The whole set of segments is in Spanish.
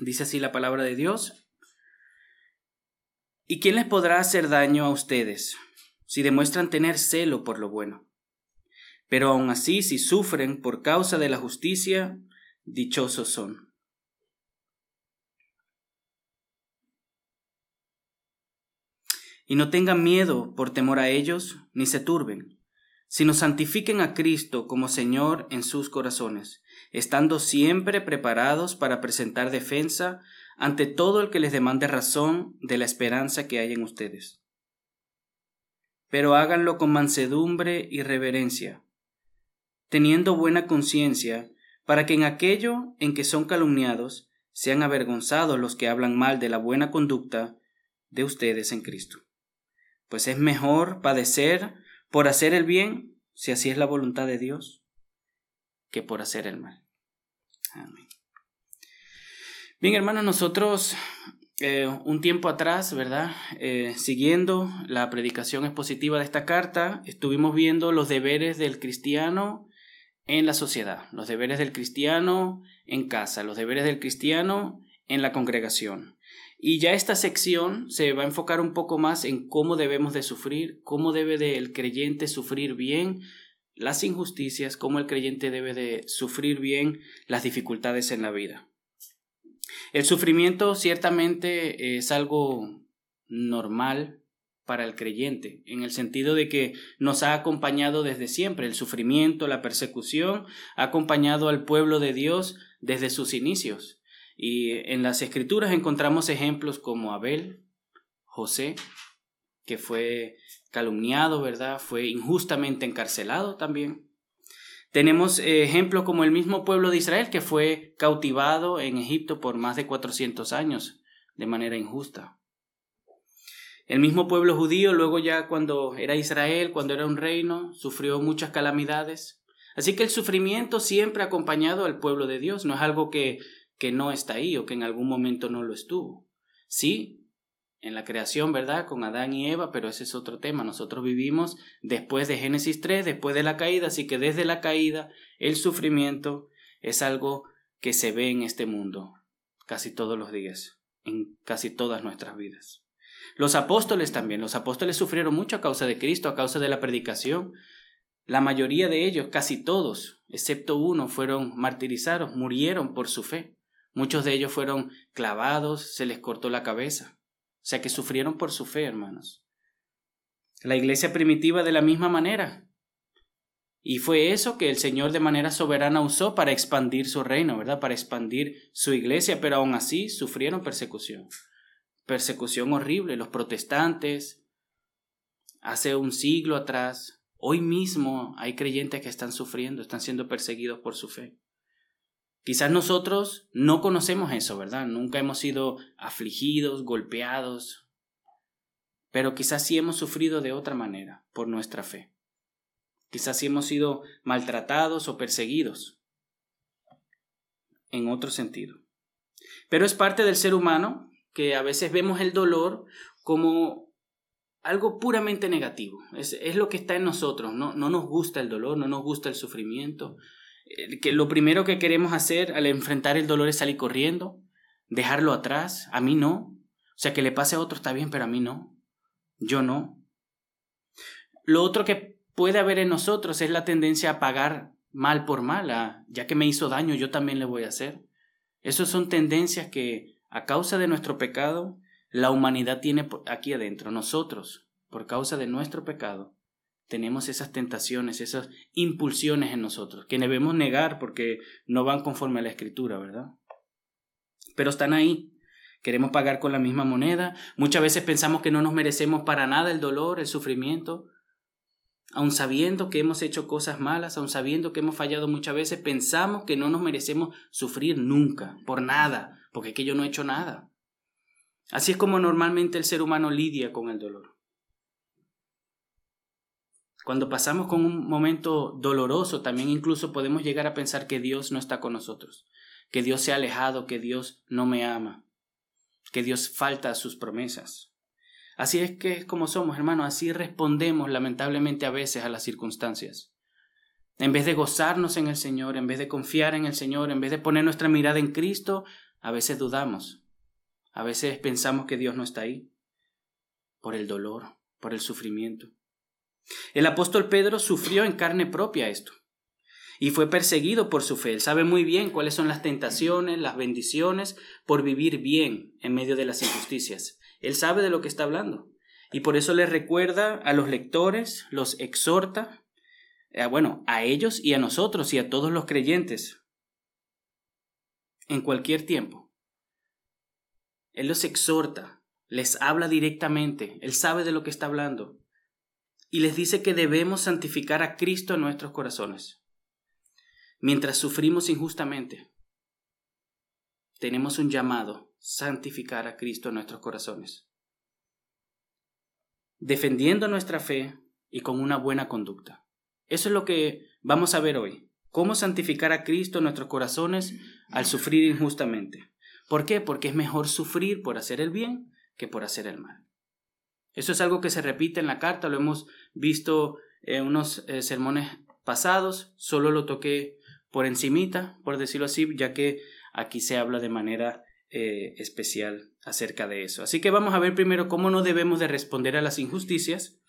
Dice así la palabra de Dios. ¿Y quién les podrá hacer daño a ustedes si demuestran tener celo por lo bueno? Pero aun así, si sufren por causa de la justicia, dichosos son. Y no tengan miedo por temor a ellos, ni se turben, sino santifiquen a Cristo como Señor en sus corazones, estando siempre preparados para presentar defensa ante todo el que les demande razón de la esperanza que hay en ustedes. Pero háganlo con mansedumbre y reverencia, teniendo buena conciencia, para que en aquello en que son calumniados sean avergonzados los que hablan mal de la buena conducta de ustedes en Cristo. Pues es mejor padecer por hacer el bien, si así es la voluntad de Dios, que por hacer el mal. Amén. Bien, hermanos, nosotros eh, un tiempo atrás, ¿verdad? Eh, siguiendo la predicación expositiva de esta carta, estuvimos viendo los deberes del cristiano en la sociedad, los deberes del cristiano en casa, los deberes del cristiano en la congregación. Y ya esta sección se va a enfocar un poco más en cómo debemos de sufrir, cómo debe el creyente sufrir bien las injusticias, cómo el creyente debe de sufrir bien las dificultades en la vida. El sufrimiento ciertamente es algo normal para el creyente, en el sentido de que nos ha acompañado desde siempre. El sufrimiento, la persecución, ha acompañado al pueblo de Dios desde sus inicios. Y en las escrituras encontramos ejemplos como Abel, José, que fue calumniado, ¿verdad? Fue injustamente encarcelado también. Tenemos ejemplos como el mismo pueblo de Israel que fue cautivado en Egipto por más de 400 años de manera injusta. El mismo pueblo judío, luego ya cuando era Israel, cuando era un reino, sufrió muchas calamidades. Así que el sufrimiento siempre ha acompañado al pueblo de Dios, no es algo que, que no está ahí o que en algún momento no lo estuvo. Sí, en la creación, ¿verdad? Con Adán y Eva, pero ese es otro tema. Nosotros vivimos después de Génesis 3, después de la caída, así que desde la caída el sufrimiento es algo que se ve en este mundo casi todos los días, en casi todas nuestras vidas. Los apóstoles también, los apóstoles sufrieron mucho a causa de Cristo, a causa de la predicación. La mayoría de ellos, casi todos, excepto uno, fueron martirizados, murieron por su fe. Muchos de ellos fueron clavados, se les cortó la cabeza. O sea que sufrieron por su fe, hermanos. La iglesia primitiva de la misma manera. Y fue eso que el Señor de manera soberana usó para expandir su reino, ¿verdad? Para expandir su iglesia, pero aún así sufrieron persecución persecución horrible. Los protestantes, hace un siglo atrás, hoy mismo hay creyentes que están sufriendo, están siendo perseguidos por su fe. Quizás nosotros no conocemos eso, ¿verdad? Nunca hemos sido afligidos, golpeados, pero quizás sí hemos sufrido de otra manera por nuestra fe. Quizás sí hemos sido maltratados o perseguidos en otro sentido. Pero es parte del ser humano que a veces vemos el dolor como algo puramente negativo. Es, lo que está en nosotros. ¿no? no nos gusta el dolor, no nos gusta el sufrimiento. Eh, que lo primero que queremos hacer al enfrentar el dolor es salir corriendo, dejarlo atrás. A mí no. O sea, que le pase a otro está bien, pero a mí no. Yo no. Lo otro que puede haber en nosotros es la tendencia a pagar mal por mal. ya que me hizo daño, yo también le voy a hacer. Esas son tendencias que a causa de nuestro pecado, la humanidad tiene aquí adentro, nosotros, por causa de nuestro pecado, tenemos esas tentaciones, esas impulsiones en nosotros, que debemos negar porque no van conforme a la escritura, ¿verdad? Pero están ahí. Queremos pagar con la misma moneda. Muchas veces pensamos que no nos merecemos para nada el dolor, el sufrimiento. Aun sabiendo que hemos hecho cosas malas, aun sabiendo que hemos fallado muchas veces, pensamos que no nos merecemos sufrir nunca, por nada, porque es que yo no he hecho nada. Así es como normalmente el ser humano lidia con el dolor. Cuando pasamos con un momento doloroso, también incluso podemos llegar a pensar que Dios no está con nosotros, que Dios se ha alejado, que Dios no me ama, que Dios falta a sus promesas. Así es que es como somos, hermanos, así respondemos lamentablemente a veces a las circunstancias. En vez de gozarnos en el Señor, en vez de confiar en el Señor, en vez de poner nuestra mirada en Cristo, a veces dudamos, a veces pensamos que Dios no está ahí, por el dolor, por el sufrimiento. El apóstol Pedro sufrió en carne propia esto y fue perseguido por su fe. Él sabe muy bien cuáles son las tentaciones, las bendiciones por vivir bien en medio de las injusticias. Él sabe de lo que está hablando. Y por eso le recuerda a los lectores, los exhorta, eh, bueno, a ellos y a nosotros y a todos los creyentes, en cualquier tiempo. Él los exhorta, les habla directamente, Él sabe de lo que está hablando, y les dice que debemos santificar a Cristo en nuestros corazones. Mientras sufrimos injustamente, tenemos un llamado, santificar a Cristo en nuestros corazones defendiendo nuestra fe y con una buena conducta. Eso es lo que vamos a ver hoy. Cómo santificar a Cristo en nuestros corazones al sufrir injustamente. ¿Por qué? Porque es mejor sufrir por hacer el bien que por hacer el mal. Eso es algo que se repite en la carta, lo hemos visto en unos eh, sermones pasados, solo lo toqué por encimita, por decirlo así, ya que aquí se habla de manera eh, especial acerca de eso. Así que vamos a ver primero cómo no debemos de responder a las injusticias.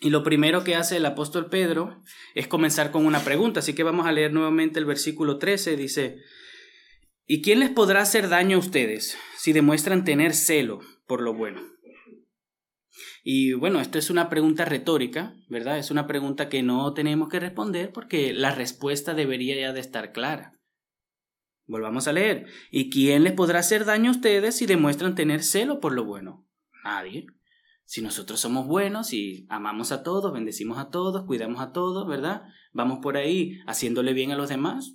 Y lo primero que hace el apóstol Pedro es comenzar con una pregunta. Así que vamos a leer nuevamente el versículo 13. Dice, ¿y quién les podrá hacer daño a ustedes si demuestran tener celo por lo bueno? Y bueno, esto es una pregunta retórica, ¿verdad? Es una pregunta que no tenemos que responder porque la respuesta debería ya de estar clara. Volvamos a leer. ¿Y quién les podrá hacer daño a ustedes si demuestran tener celo por lo bueno? Nadie. Si nosotros somos buenos y amamos a todos, bendecimos a todos, cuidamos a todos, ¿verdad? Vamos por ahí haciéndole bien a los demás.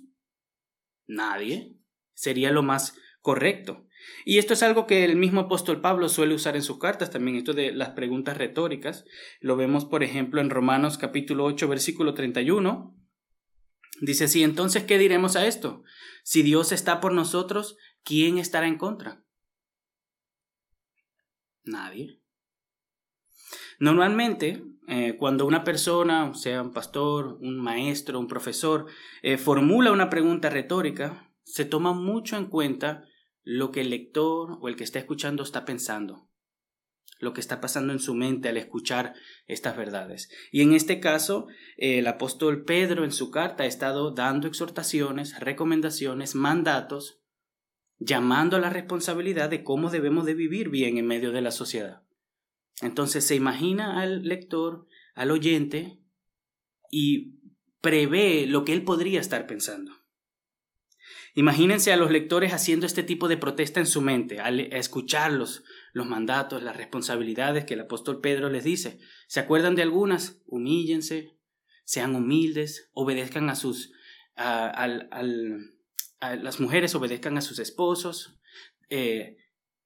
Nadie. Sería lo más correcto. Y esto es algo que el mismo apóstol Pablo suele usar en sus cartas también, esto de las preguntas retóricas. Lo vemos, por ejemplo, en Romanos capítulo 8, versículo 31. Dice así, entonces, ¿qué diremos a esto? Si Dios está por nosotros, ¿quién estará en contra? Nadie. Normalmente, eh, cuando una persona, sea un pastor, un maestro, un profesor, eh, formula una pregunta retórica, se toma mucho en cuenta lo que el lector o el que está escuchando está pensando, lo que está pasando en su mente al escuchar estas verdades. Y en este caso, el apóstol Pedro en su carta ha estado dando exhortaciones, recomendaciones, mandatos, llamando a la responsabilidad de cómo debemos de vivir bien en medio de la sociedad. Entonces se imagina al lector, al oyente, y prevé lo que él podría estar pensando. Imagínense a los lectores haciendo este tipo de protesta en su mente, al escucharlos, los mandatos, las responsabilidades que el apóstol Pedro les dice. ¿Se acuerdan de algunas? Humíllense, sean humildes, obedezcan a sus... A, las mujeres obedezcan a sus esposos, eh,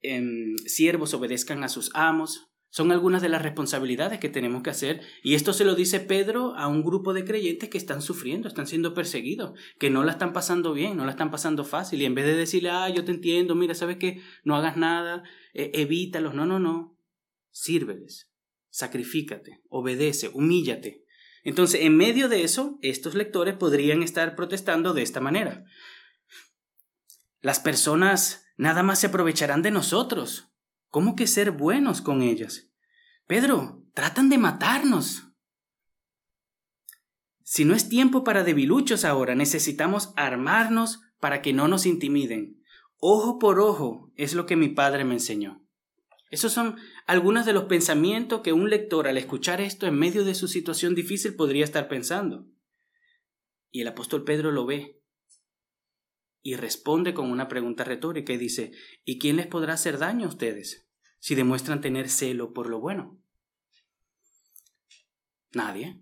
em, siervos obedezcan a sus amos, son algunas de las responsabilidades que tenemos que hacer. Y esto se lo dice Pedro a un grupo de creyentes que están sufriendo, están siendo perseguidos, que no la están pasando bien, no la están pasando fácil. Y en vez de decirle, ah, yo te entiendo, mira, sabes que no hagas nada, eh, evítalos, no, no, no, sírveles, sacrifícate, obedece, humíllate. Entonces, en medio de eso, estos lectores podrían estar protestando de esta manera. Las personas nada más se aprovecharán de nosotros, ¿Cómo que ser buenos con ellas? Pedro, tratan de matarnos. Si no es tiempo para debiluchos ahora, necesitamos armarnos para que no nos intimiden. Ojo por ojo es lo que mi padre me enseñó. Esos son algunos de los pensamientos que un lector al escuchar esto en medio de su situación difícil podría estar pensando. Y el apóstol Pedro lo ve y responde con una pregunta retórica y dice, ¿y quién les podrá hacer daño a ustedes si demuestran tener celo por lo bueno? Nadie.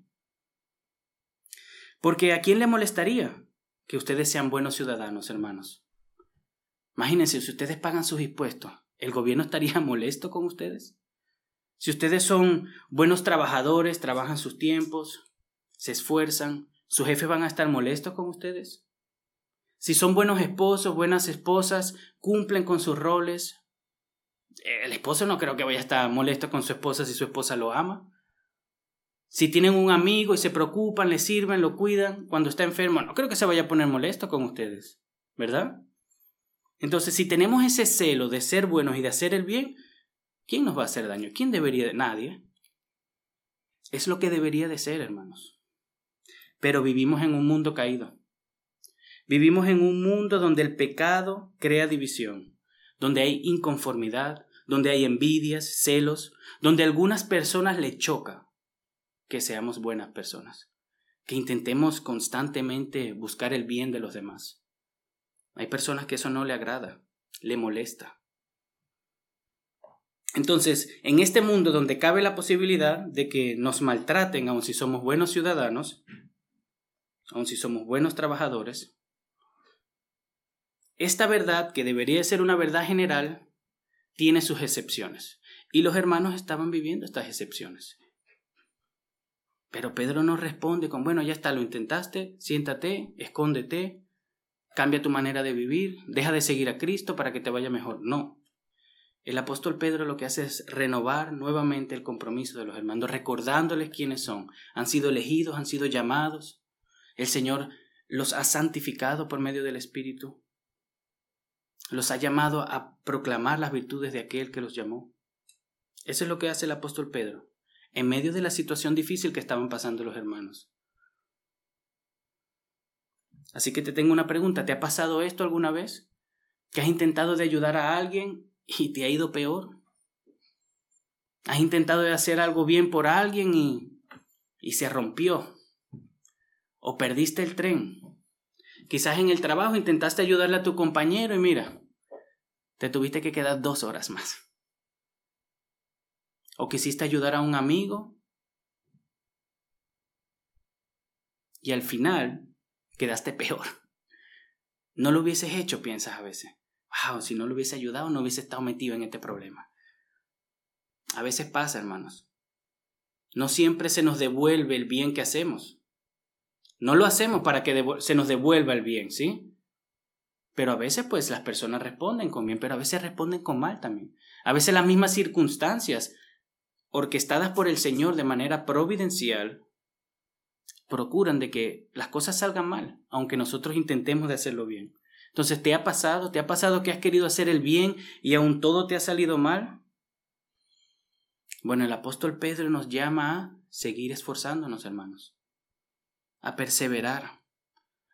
Porque ¿a quién le molestaría que ustedes sean buenos ciudadanos, hermanos? Imagínense, si ustedes pagan sus impuestos, ¿el gobierno estaría molesto con ustedes? Si ustedes son buenos trabajadores, trabajan sus tiempos, se esfuerzan, ¿sus jefes van a estar molestos con ustedes? Si son buenos esposos, buenas esposas, cumplen con sus roles. El esposo no creo que vaya a estar molesto con su esposa si su esposa lo ama. Si tienen un amigo y se preocupan, le sirven, lo cuidan cuando está enfermo, no creo que se vaya a poner molesto con ustedes, ¿verdad? Entonces, si tenemos ese celo de ser buenos y de hacer el bien, ¿quién nos va a hacer daño? ¿Quién debería? Nadie. Es lo que debería de ser, hermanos. Pero vivimos en un mundo caído. Vivimos en un mundo donde el pecado crea división, donde hay inconformidad, donde hay envidias, celos, donde a algunas personas le choca que seamos buenas personas, que intentemos constantemente buscar el bien de los demás. Hay personas que eso no le agrada, le molesta. Entonces, en este mundo donde cabe la posibilidad de que nos maltraten, aun si somos buenos ciudadanos, aun si somos buenos trabajadores, esta verdad, que debería ser una verdad general, tiene sus excepciones. Y los hermanos estaban viviendo estas excepciones. Pero Pedro no responde con, bueno, ya está, lo intentaste, siéntate, escóndete, cambia tu manera de vivir, deja de seguir a Cristo para que te vaya mejor. No. El apóstol Pedro lo que hace es renovar nuevamente el compromiso de los hermanos, recordándoles quiénes son. Han sido elegidos, han sido llamados. El Señor los ha santificado por medio del Espíritu los ha llamado a proclamar las virtudes de aquel que los llamó. Eso es lo que hace el apóstol Pedro, en medio de la situación difícil que estaban pasando los hermanos. Así que te tengo una pregunta, ¿te ha pasado esto alguna vez? ¿Que has intentado de ayudar a alguien y te ha ido peor? ¿Has intentado de hacer algo bien por alguien y, y se rompió? ¿O perdiste el tren? Quizás en el trabajo intentaste ayudarle a tu compañero y mira, te tuviste que quedar dos horas más. O quisiste ayudar a un amigo y al final quedaste peor. No lo hubieses hecho, piensas a veces. Wow, si no lo hubiese ayudado, no hubiese estado metido en este problema. A veces pasa, hermanos. No siempre se nos devuelve el bien que hacemos. No lo hacemos para que se nos devuelva el bien, ¿sí? Pero a veces pues las personas responden con bien, pero a veces responden con mal también. A veces las mismas circunstancias orquestadas por el Señor de manera providencial procuran de que las cosas salgan mal, aunque nosotros intentemos de hacerlo bien. Entonces, ¿te ha pasado? ¿Te ha pasado que has querido hacer el bien y aún todo te ha salido mal? Bueno, el apóstol Pedro nos llama a seguir esforzándonos, hermanos a perseverar,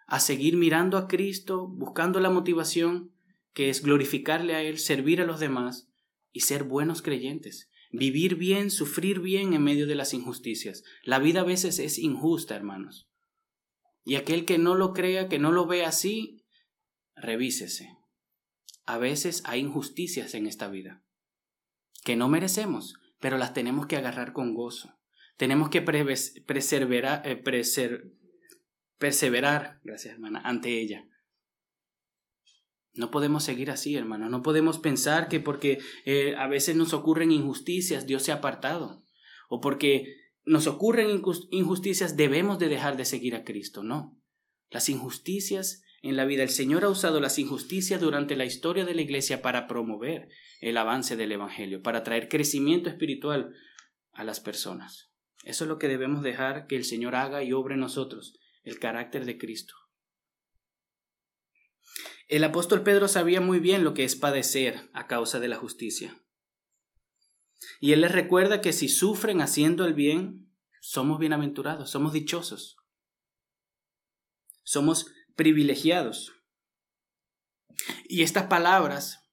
a seguir mirando a Cristo, buscando la motivación que es glorificarle a Él, servir a los demás y ser buenos creyentes. Vivir bien, sufrir bien en medio de las injusticias. La vida a veces es injusta, hermanos. Y aquel que no lo crea, que no lo ve así, revísese. A veces hay injusticias en esta vida que no merecemos, pero las tenemos que agarrar con gozo. Tenemos que preservar, eh, perseverar, gracias hermana, ante ella. No podemos seguir así, hermano. No podemos pensar que porque eh, a veces nos ocurren injusticias, Dios se ha apartado. O porque nos ocurren injusticias, debemos de dejar de seguir a Cristo. No. Las injusticias en la vida, el Señor ha usado las injusticias durante la historia de la iglesia para promover el avance del Evangelio, para traer crecimiento espiritual a las personas. Eso es lo que debemos dejar que el Señor haga y obre nosotros el carácter de Cristo. El apóstol Pedro sabía muy bien lo que es padecer a causa de la justicia. Y él les recuerda que si sufren haciendo el bien, somos bienaventurados, somos dichosos, somos privilegiados. Y estas palabras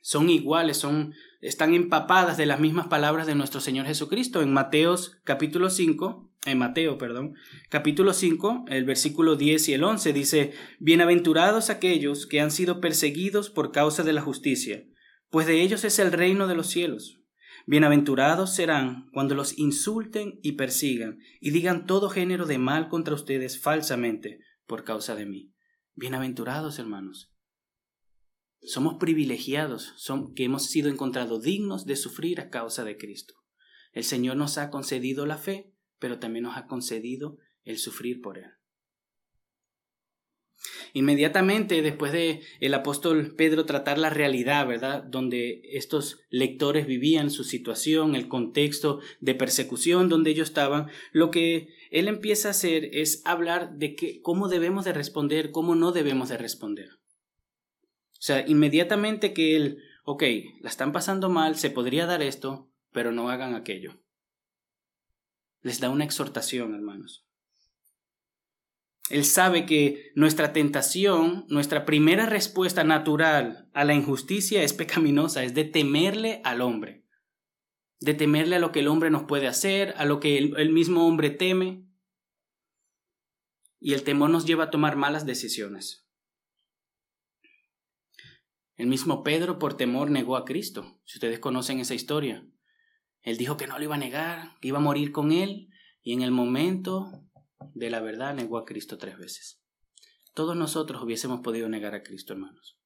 son iguales, son están empapadas de las mismas palabras de nuestro Señor Jesucristo en Mateos capítulo 5, en Mateo, perdón, capítulo 5, el versículo 10 y el 11 dice, Bienaventurados aquellos que han sido perseguidos por causa de la justicia, pues de ellos es el reino de los cielos. Bienaventurados serán cuando los insulten y persigan y digan todo género de mal contra ustedes falsamente por causa de mí. Bienaventurados, hermanos. Somos privilegiados, son, que hemos sido encontrados dignos de sufrir a causa de Cristo. El Señor nos ha concedido la fe, pero también nos ha concedido el sufrir por Él. Inmediatamente después de el apóstol Pedro tratar la realidad, ¿verdad? Donde estos lectores vivían su situación, el contexto de persecución donde ellos estaban, lo que él empieza a hacer es hablar de que, cómo debemos de responder, cómo no debemos de responder. O sea, inmediatamente que él, ok, la están pasando mal, se podría dar esto, pero no hagan aquello. Les da una exhortación, hermanos. Él sabe que nuestra tentación, nuestra primera respuesta natural a la injusticia es pecaminosa, es de temerle al hombre, de temerle a lo que el hombre nos puede hacer, a lo que el, mismo hombre teme. Y el temor nos lleva a tomar malas decisiones. El mismo Pedro por temor negó a Cristo, si ustedes conocen esa historia. Él dijo que no lo iba a negar, que iba a morir con él, y en el momento de la verdad negó a Cristo tres veces. Todos nosotros hubiésemos podido negar a Cristo, hermanos.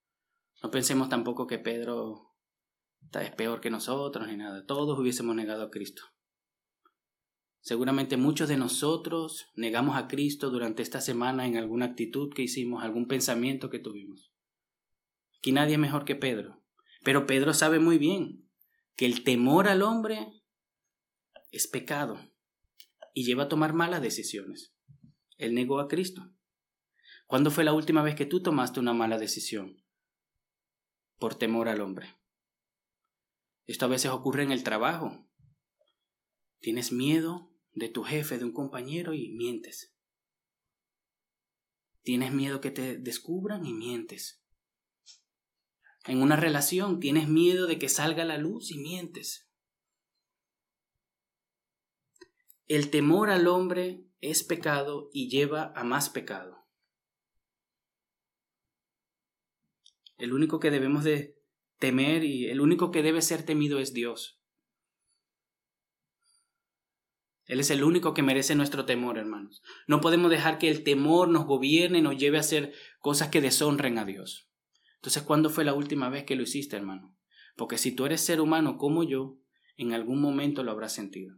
No pensemos tampoco que Pedro es peor que nosotros ni nada. Todos hubiésemos negado a Cristo. Seguramente muchos de nosotros negamos a Cristo durante esta semana en alguna actitud que hicimos, algún pensamiento que tuvimos. Aquí nadie es mejor que Pedro. Pero Pedro sabe muy bien que el temor al hombre es pecado y lleva a tomar malas decisiones. Él negó a Cristo. ¿Cuándo fue la última vez que tú tomaste una mala decisión? Por temor al hombre. Esto a veces ocurre en el trabajo. Tienes miedo de tu jefe, de un compañero y mientes. Tienes miedo que te descubran y mientes. En una relación tienes miedo de que salga la luz y mientes. El temor al hombre es pecado y lleva a más pecado. El único que debemos de temer y el único que debe ser temido es Dios. Él es el único que merece nuestro temor, hermanos. No podemos dejar que el temor nos gobierne y nos lleve a hacer cosas que deshonren a Dios. Entonces, ¿cuándo fue la última vez que lo hiciste, hermano? Porque si tú eres ser humano como yo, en algún momento lo habrás sentido.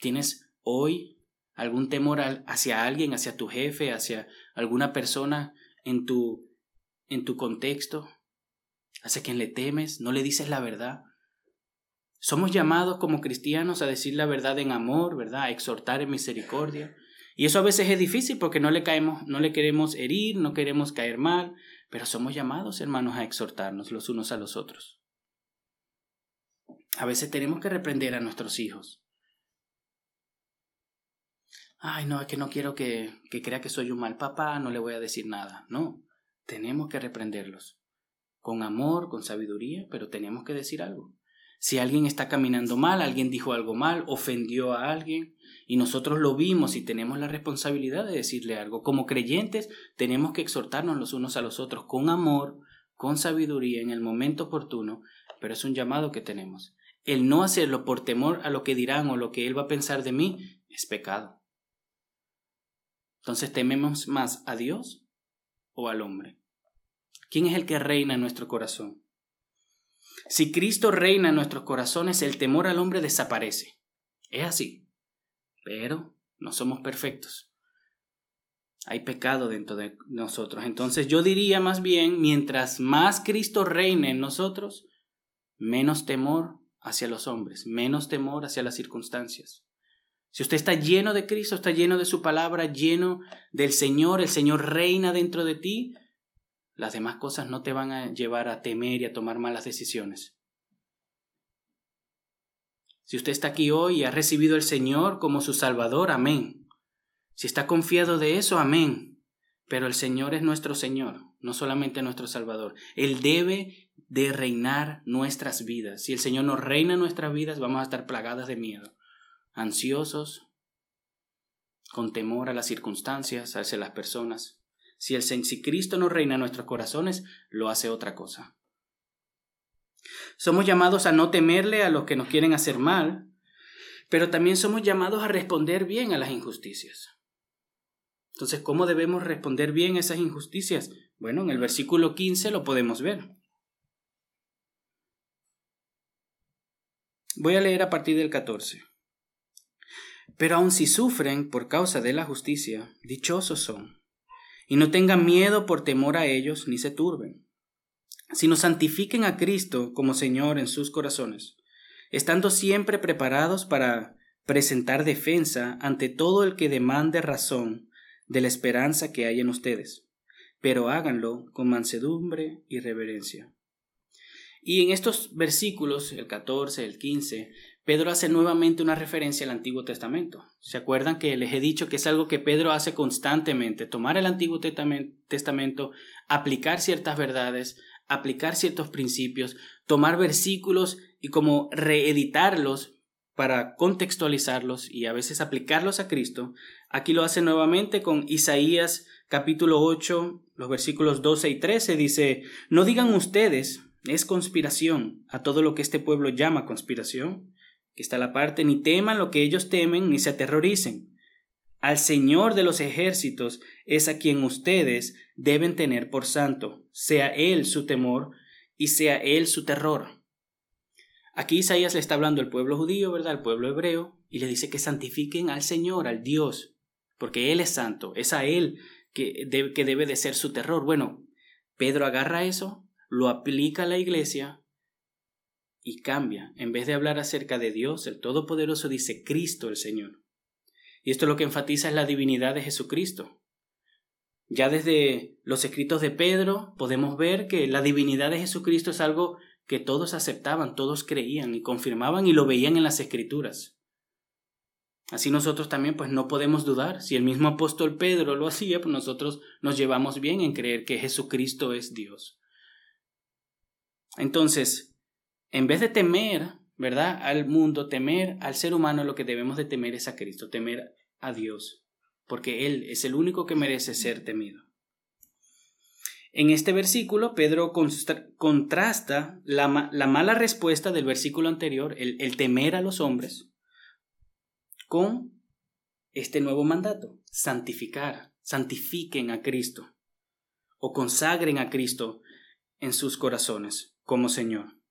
¿Tienes hoy algún temor hacia alguien, hacia tu jefe, hacia alguna persona en tu, en tu contexto? ¿Hacia quien le temes? ¿No le dices la verdad? Somos llamados como cristianos a decir la verdad en amor, ¿verdad? A exhortar en misericordia. Y eso a veces es difícil porque no le caemos, no le queremos herir, no queremos caer mal, pero somos llamados, hermanos, a exhortarnos los unos a los otros. A veces tenemos que reprender a nuestros hijos ay, no, es que no quiero que, que crea que soy un mal papá, no le voy a decir nada. No, tenemos que reprenderlos. Con amor, con sabiduría, pero tenemos que decir algo. Si alguien está caminando mal, alguien dijo algo mal, ofendió a alguien, y nosotros lo vimos y tenemos la responsabilidad de decirle algo. Como creyentes tenemos que exhortarnos los unos a los otros con amor, con sabiduría, en el momento oportuno, pero es un llamado que tenemos. El no hacerlo por temor a lo que dirán o lo que él va a pensar de mí es pecado. Entonces, ¿tememos más a Dios o al hombre? ¿Quién es el que reina en nuestro corazón? Si Cristo reina en nuestros corazones, el temor al hombre desaparece. Es así. Pero no somos perfectos. Hay pecado dentro de nosotros. Entonces yo diría más bien, mientras más Cristo reine en nosotros, menos temor hacia los hombres, menos temor hacia las circunstancias. Si usted está lleno de Cristo, está lleno de su palabra, lleno del Señor, el Señor reina dentro de ti, las demás cosas no te van a llevar a temer y a tomar malas decisiones. Si usted está aquí hoy y ha recibido al Señor como su Salvador, amén. Si está confiado de eso, amén. Pero el Señor es nuestro Señor, no solamente nuestro Salvador. Él debe de reinar nuestras vidas. Si el Señor no reina nuestras vidas, vamos a estar plagadas de miedo ansiosos, con temor a las circunstancias, hacia las personas. Si, el, si Cristo no reina en nuestros corazones, lo hace otra cosa. Somos llamados a no temerle a los que nos quieren hacer mal, pero también somos llamados a responder bien a las injusticias. Entonces, ¿cómo debemos responder bien a esas injusticias? Bueno, en el versículo 15 lo podemos ver. Voy a leer a partir del 14. Pero aun si sufren por causa de la justicia, dichosos son. Y no tengan miedo por temor a ellos, ni se turben, sino santifiquen a Cristo como Señor en sus corazones, estando siempre preparados para presentar defensa ante todo el que demande razón de la esperanza que hay en ustedes, pero háganlo con mansedumbre y reverencia. Y en estos versículos, el 14, el 15, Pedro hace nuevamente una referencia al Antiguo Testamento. ¿Se acuerdan que les he dicho que es algo que Pedro hace constantemente? Tomar el Antiguo Testamento, aplicar ciertas verdades, aplicar ciertos principios, tomar versículos y como reeditarlos para contextualizarlos y a veces aplicarlos a Cristo. Aquí lo hace nuevamente con Isaías capítulo 8, los versículos 12 y 13. Dice, no digan ustedes, es conspiración a todo lo que este pueblo llama conspiración que está la parte, ni teman lo que ellos temen, ni se aterroricen. Al Señor de los ejércitos es a quien ustedes deben tener por santo, sea Él su temor y sea Él su terror. Aquí Isaías le está hablando al pueblo judío, ¿verdad? Al pueblo hebreo, y le dice que santifiquen al Señor, al Dios, porque Él es santo, es a Él que debe, que debe de ser su terror. Bueno, Pedro agarra eso, lo aplica a la iglesia y cambia. En vez de hablar acerca de Dios, el Todopoderoso dice Cristo el Señor. Y esto lo que enfatiza es la divinidad de Jesucristo. Ya desde los escritos de Pedro podemos ver que la divinidad de Jesucristo es algo que todos aceptaban, todos creían y confirmaban y lo veían en las escrituras. Así nosotros también pues no podemos dudar. Si el mismo apóstol Pedro lo hacía, pues nosotros nos llevamos bien en creer que Jesucristo es Dios. Entonces, en vez de temer, ¿verdad? Al mundo, temer al ser humano, lo que debemos de temer es a Cristo, temer a Dios, porque Él es el único que merece ser temido. En este versículo, Pedro contrasta la, mala respuesta del versículo anterior, el, el temer a los hombres, con este nuevo mandato, santificar, santifiquen a Cristo o consagren a Cristo en sus corazones como Señor.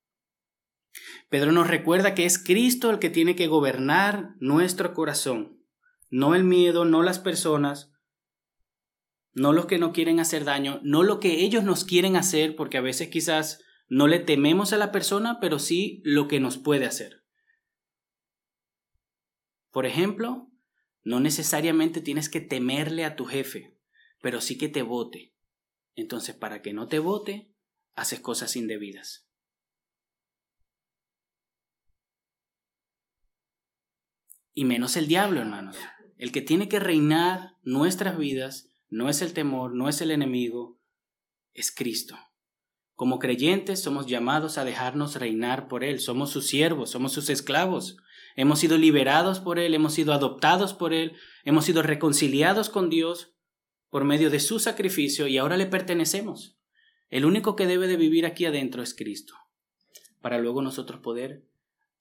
Pedro nos recuerda que es Cristo el que tiene que gobernar nuestro corazón, no el miedo, no las personas, no los que no quieren hacer daño, no lo que ellos nos quieren hacer, porque a veces quizás no le tememos a la persona, pero sí lo que nos puede hacer. Por ejemplo, no necesariamente tienes que temerle a tu jefe, pero sí que te vote. Entonces, para que no te vote, haces cosas indebidas. Y menos el diablo, hermanos. El que tiene que reinar nuestras vidas no es el temor, no es el enemigo, es Cristo. Como creyentes somos llamados a dejarnos reinar por Él, somos sus siervos, somos sus esclavos, hemos sido liberados por Él, hemos sido adoptados por Él, hemos sido reconciliados con Dios por medio de su sacrificio y ahora le pertenecemos. El único que debe de vivir aquí adentro es Cristo, para luego nosotros poder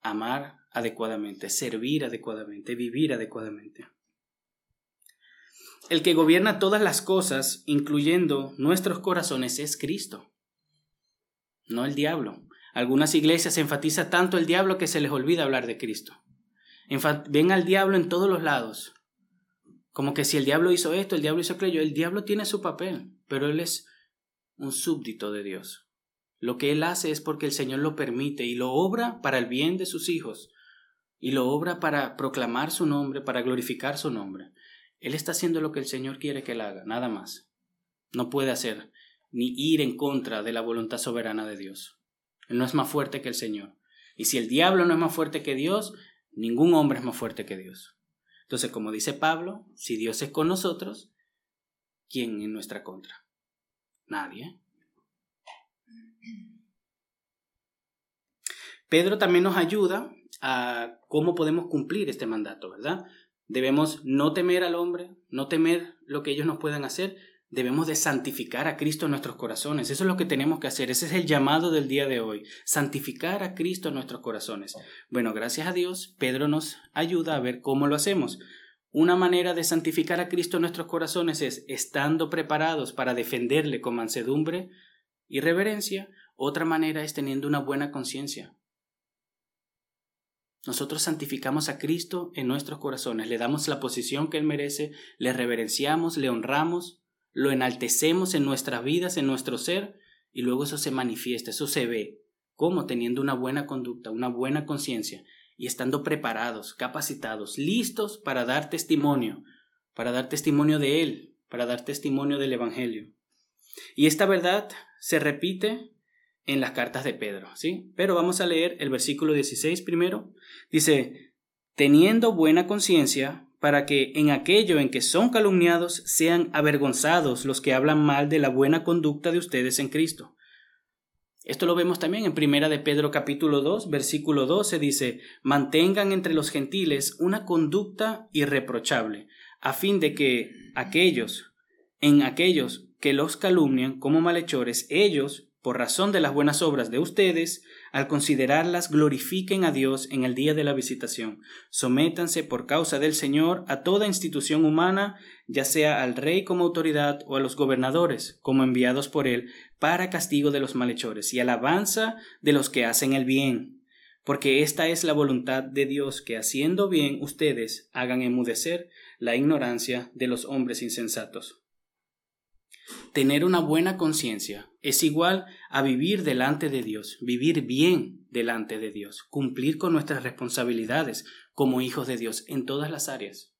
amar adecuadamente, servir adecuadamente, vivir adecuadamente. El que gobierna todas las cosas, incluyendo nuestros corazones, es Cristo, no el diablo. Algunas iglesias enfatiza tanto el diablo que se les olvida hablar de Cristo. Ven al diablo en todos los lados. Como que si el diablo hizo esto, el diablo hizo aquello. El diablo tiene su papel, pero él es un súbdito de Dios. Lo que él hace es porque el Señor lo permite y lo obra para el bien de sus hijos, y lo obra para proclamar su nombre, para glorificar su nombre. Él está haciendo lo que el Señor quiere que él haga, nada más. No puede hacer ni ir en contra de la voluntad soberana de Dios. Él no es más fuerte que el Señor. Y si el diablo no es más fuerte que Dios, ningún hombre es más fuerte que Dios. Entonces, como dice Pablo, si Dios es con nosotros, ¿quién en nuestra contra? Nadie. Pedro también nos ayuda a cómo podemos cumplir este mandato, ¿verdad? Debemos no temer al hombre, no temer lo que ellos nos puedan hacer, debemos de santificar a Cristo en nuestros corazones. Eso es lo que tenemos que hacer, ese es el llamado del día de hoy, santificar a Cristo en nuestros corazones. Bueno, gracias a Dios, Pedro nos ayuda a ver cómo lo hacemos. Una manera de santificar a Cristo en nuestros corazones es estando preparados para defenderle con mansedumbre y reverencia. Otra manera es teniendo una buena conciencia, nosotros santificamos a Cristo en nuestros corazones, le damos la posición que Él merece, le reverenciamos, le honramos, lo enaltecemos en nuestras vidas, en nuestro ser, y luego eso se manifiesta, eso se ve, como teniendo una buena conducta, una buena conciencia, y estando preparados, capacitados, listos para dar testimonio, para dar testimonio de Él, para dar testimonio del Evangelio. Y esta verdad se repite en las cartas de Pedro, ¿sí? Pero vamos a leer el versículo 16 primero. Dice, teniendo buena conciencia, para que en aquello en que son calumniados sean avergonzados los que hablan mal de la buena conducta de ustedes en Cristo. Esto lo vemos también en Primera de Pedro capítulo 2, versículo 12 dice, mantengan entre los gentiles una conducta irreprochable, a fin de que aquellos, en aquellos que los calumnian como malhechores, ellos, por razón de las buenas obras de ustedes, al considerarlas, glorifiquen a Dios en el día de la visitación. Sométanse por causa del Señor a toda institución humana, ya sea al rey como autoridad o a los gobernadores como enviados por él, para castigo de los malhechores y alabanza de los que hacen el bien. Porque esta es la voluntad de Dios, que haciendo bien ustedes hagan enmudecer la ignorancia de los hombres insensatos. Tener una buena conciencia es igual a vivir delante de Dios, vivir bien delante de Dios, cumplir con nuestras responsabilidades como hijos de Dios en todas las áreas.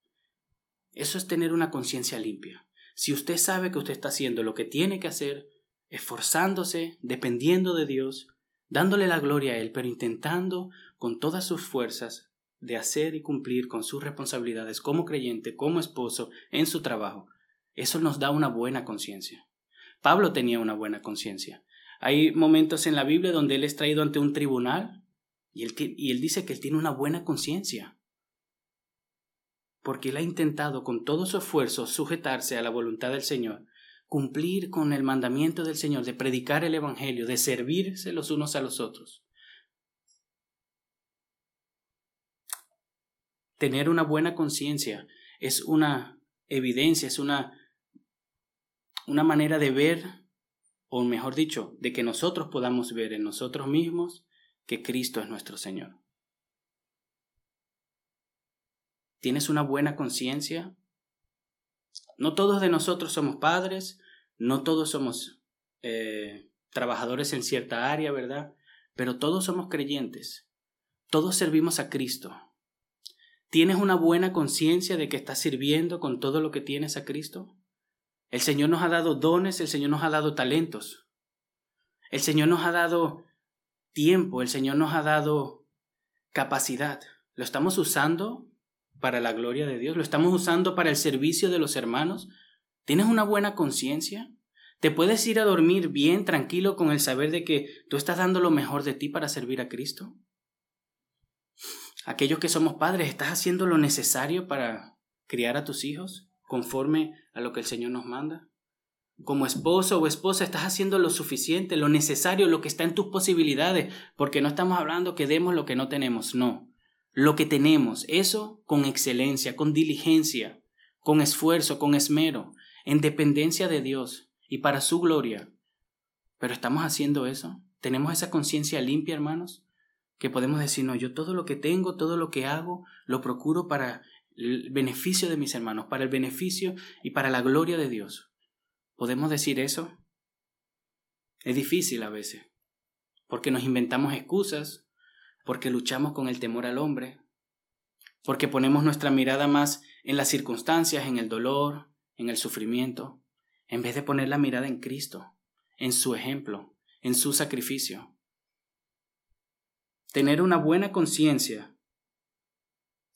Eso es tener una conciencia limpia. Si usted sabe que usted está haciendo lo que tiene que hacer, esforzándose, dependiendo de Dios, dándole la gloria a Él, pero intentando con todas sus fuerzas de hacer y cumplir con sus responsabilidades como creyente, como esposo, en su trabajo, eso nos da una buena conciencia. Pablo tenía una buena conciencia. Hay momentos en la Biblia donde él es traído ante un tribunal y él, y él dice que él tiene una buena conciencia. Porque él ha intentado con todo su esfuerzo sujetarse a la voluntad del Señor, cumplir con el mandamiento del Señor de predicar el Evangelio, de servirse los unos a los otros. Tener una buena conciencia es una evidencia, es una una manera de ver, o mejor dicho, de que nosotros podamos ver en nosotros mismos que Cristo es nuestro Señor. ¿Tienes una buena conciencia? No todos de nosotros somos padres, no todos somos eh, trabajadores en cierta área, ¿verdad? Pero todos somos creyentes, todos servimos a Cristo. ¿Tienes una buena conciencia de que estás sirviendo con todo lo que tienes a Cristo? El Señor nos ha dado dones, el Señor nos ha dado talentos. El Señor nos ha dado tiempo, el Señor nos ha dado capacidad. ¿Lo estamos usando para la gloria de Dios? ¿Lo estamos usando para el servicio de los hermanos? ¿Tienes una buena conciencia? ¿Te puedes ir a dormir bien, tranquilo, con el saber de que tú estás dando lo mejor de ti para servir a Cristo? Aquellos que somos padres, ¿estás haciendo lo necesario para criar a tus hijos? Conforme a lo que el Señor nos manda? Como esposo o esposa, estás haciendo lo suficiente, lo necesario, lo que está en tus posibilidades, porque no estamos hablando que demos lo que no tenemos, no. Lo que tenemos, eso con excelencia, con diligencia, con esfuerzo, con esmero, en dependencia de Dios y para su gloria. Pero estamos haciendo eso. Tenemos esa conciencia limpia, hermanos, que podemos decir, no, yo todo lo que tengo, todo lo que hago, lo procuro para el beneficio de mis hermanos, para el beneficio y para la gloria de Dios. ¿Podemos decir eso? Es difícil a veces, porque nos inventamos excusas, porque luchamos con el temor al hombre, porque ponemos nuestra mirada más en las circunstancias, en el dolor, en el sufrimiento, en vez de poner la mirada en Cristo, en su ejemplo, en su sacrificio. Tener una buena conciencia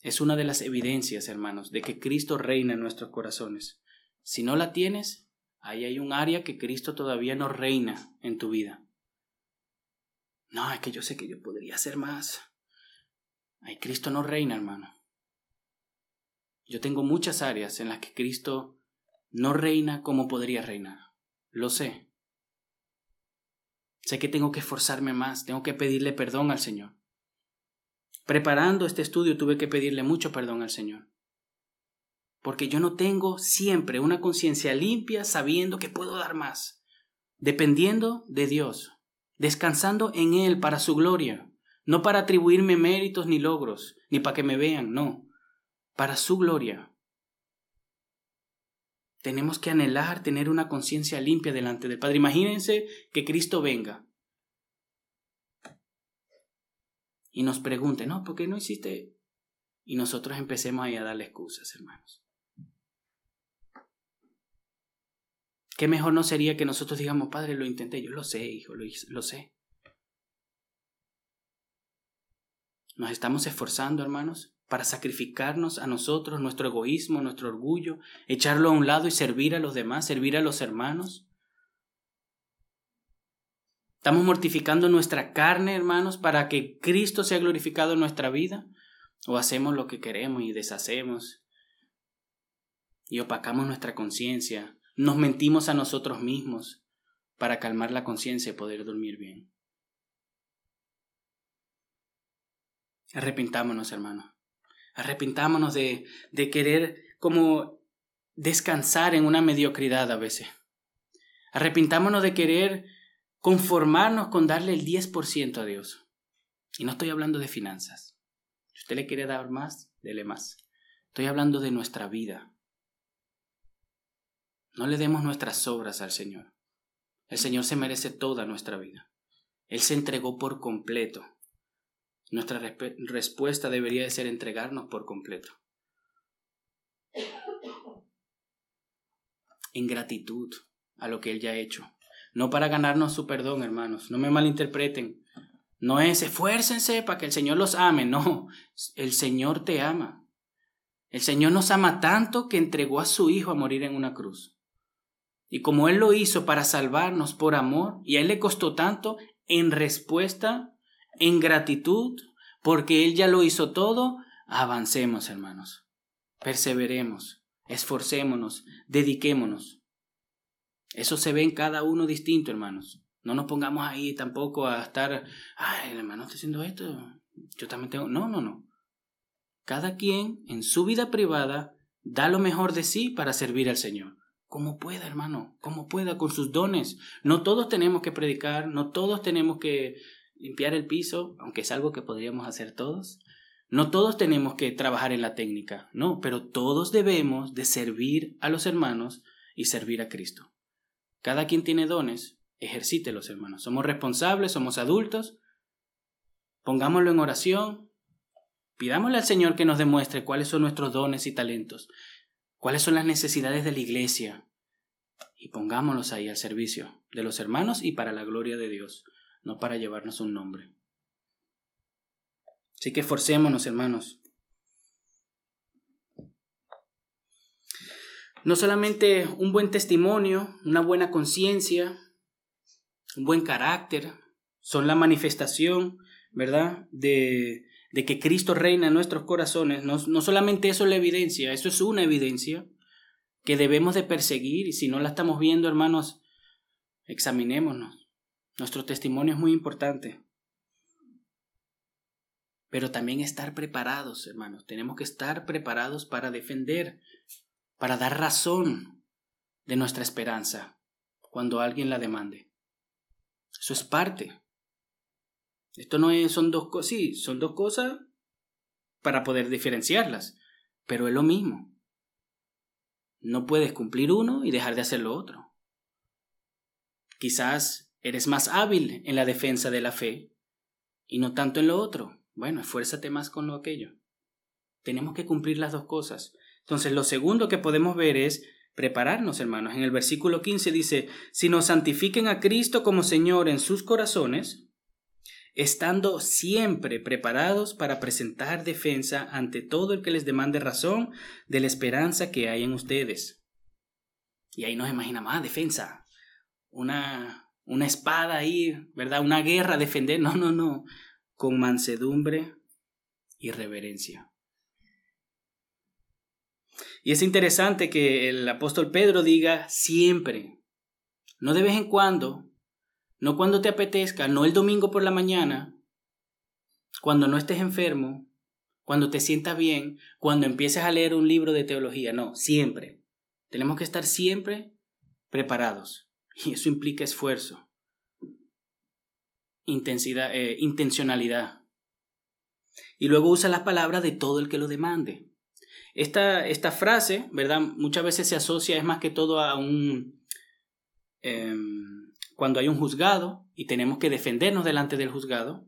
es una de las evidencias, hermanos, de que Cristo reina en nuestros corazones. Si no la tienes, ahí hay un área que Cristo todavía no reina en tu vida. No, es que yo sé que yo podría hacer más. Ahí Cristo no reina, hermano. Yo tengo muchas áreas en las que Cristo no reina como podría reinar. Lo sé. Sé que tengo que esforzarme más, tengo que pedirle perdón al Señor. Preparando este estudio tuve que pedirle mucho perdón al Señor. Porque yo no tengo siempre una conciencia limpia sabiendo que puedo dar más, dependiendo de Dios, descansando en Él para su gloria, no para atribuirme méritos ni logros, ni para que me vean, no, para su gloria. Tenemos que anhelar tener una conciencia limpia delante del Padre. Imagínense que Cristo venga y nos pregunte, no, ¿por qué no hiciste? Y nosotros empecemos ahí a darle excusas, hermanos. ¿Qué mejor no sería que nosotros digamos, Padre, lo intenté? Yo lo sé, hijo, lo, lo sé. Nos estamos esforzando, hermanos, para sacrificarnos a nosotros, nuestro egoísmo, nuestro orgullo, echarlo a un lado y servir a los demás, servir a los hermanos. Estamos mortificando nuestra carne, hermanos, para que Cristo sea glorificado en nuestra vida. O hacemos lo que queremos y deshacemos. Y opacamos nuestra conciencia. Nos mentimos a nosotros mismos para calmar la conciencia y poder dormir bien. Arrepintámonos, hermano. Arrepintámonos de, de querer como descansar en una mediocridad a veces. Arrepintámonos de querer conformarnos con darle el 10% a Dios. Y no estoy hablando de finanzas. Si usted le quiere dar más, dele más. Estoy hablando de nuestra vida. No le demos nuestras obras al Señor. El Señor se merece toda nuestra vida. Él se entregó por completo. Nuestra respuesta debería de ser entregarnos por completo. En gratitud a lo que Él ya ha hecho. No para ganarnos su perdón, hermanos. No me malinterpreten. No es esfuércense para que el Señor los ame. No, el Señor te ama. El Señor nos ama tanto que entregó a su Hijo a morir en una cruz. Y como Él lo hizo para salvarnos por amor, y a Él le costó tanto, en respuesta en gratitud, porque Él ya lo hizo todo, avancemos, hermanos. Perseveremos, esforcémonos, dediquémonos. Eso se ve en cada uno distinto, hermanos. No nos pongamos ahí tampoco a estar, ay, el hermano está haciendo esto, yo también tengo. No, no, no. Cada quien en su vida privada da lo mejor de sí para servir al Señor. Como pueda, hermano, como pueda, con sus dones. No todos tenemos que predicar, no todos tenemos que limpiar el piso, aunque es algo que podríamos hacer todos. No todos tenemos que trabajar en la técnica, no, pero todos debemos de servir a los hermanos y servir a Cristo. Cada quien tiene dones, ejercítelos, hermanos. Somos responsables, somos adultos. Pongámoslo en oración. Pidámosle al Señor que nos demuestre cuáles son nuestros dones y talentos, cuáles son las necesidades de la iglesia, y pongámoslos ahí al servicio de los hermanos y para la gloria de Dios no para llevarnos un nombre. Así que forcémonos, hermanos. No solamente un buen testimonio, una buena conciencia, un buen carácter, son la manifestación, ¿verdad?, de, de, que Cristo reina en nuestros corazones. No, no solamente eso es la evidencia, eso es una evidencia que debemos de perseguir y si no la estamos viendo, hermanos, examinémonos. Nuestro testimonio es muy importante. Pero también estar preparados, hermanos. Tenemos que estar preparados para defender, para dar razón de nuestra esperanza cuando alguien la demande. Eso es parte. Esto no es, son dos cosas, sí, son dos cosas para poder diferenciarlas, pero es lo mismo. No puedes cumplir uno y dejar de hacer lo otro. Quizás Eres más hábil en la defensa de la fe y no tanto en lo otro. Bueno, esfuérzate más con lo aquello. Tenemos que cumplir las dos cosas. Entonces, lo segundo que podemos ver es prepararnos, hermanos. En el versículo 15 dice, si nos santifiquen a Cristo como Señor en sus corazones, estando siempre preparados para presentar defensa ante todo el que les demande razón de la esperanza que hay en ustedes. Y ahí nos imaginamos, ah, defensa, una, una espada ahí, ¿verdad? Una guerra, defender. No, no, no. Con mansedumbre y reverencia. Y es interesante que el apóstol Pedro diga siempre, no de vez en cuando, no cuando te apetezca, no el domingo por la mañana, cuando no estés enfermo, cuando te sientas bien, cuando empieces a leer un libro de teología, no, siempre. Tenemos que estar siempre preparados. Y eso implica esfuerzo, intensidad, eh, intencionalidad. Y luego usa las palabras de todo el que lo demande. Esta, esta frase, ¿verdad? Muchas veces se asocia, es más que todo a un... Em, cuando hay un juzgado y tenemos que defendernos delante del juzgado.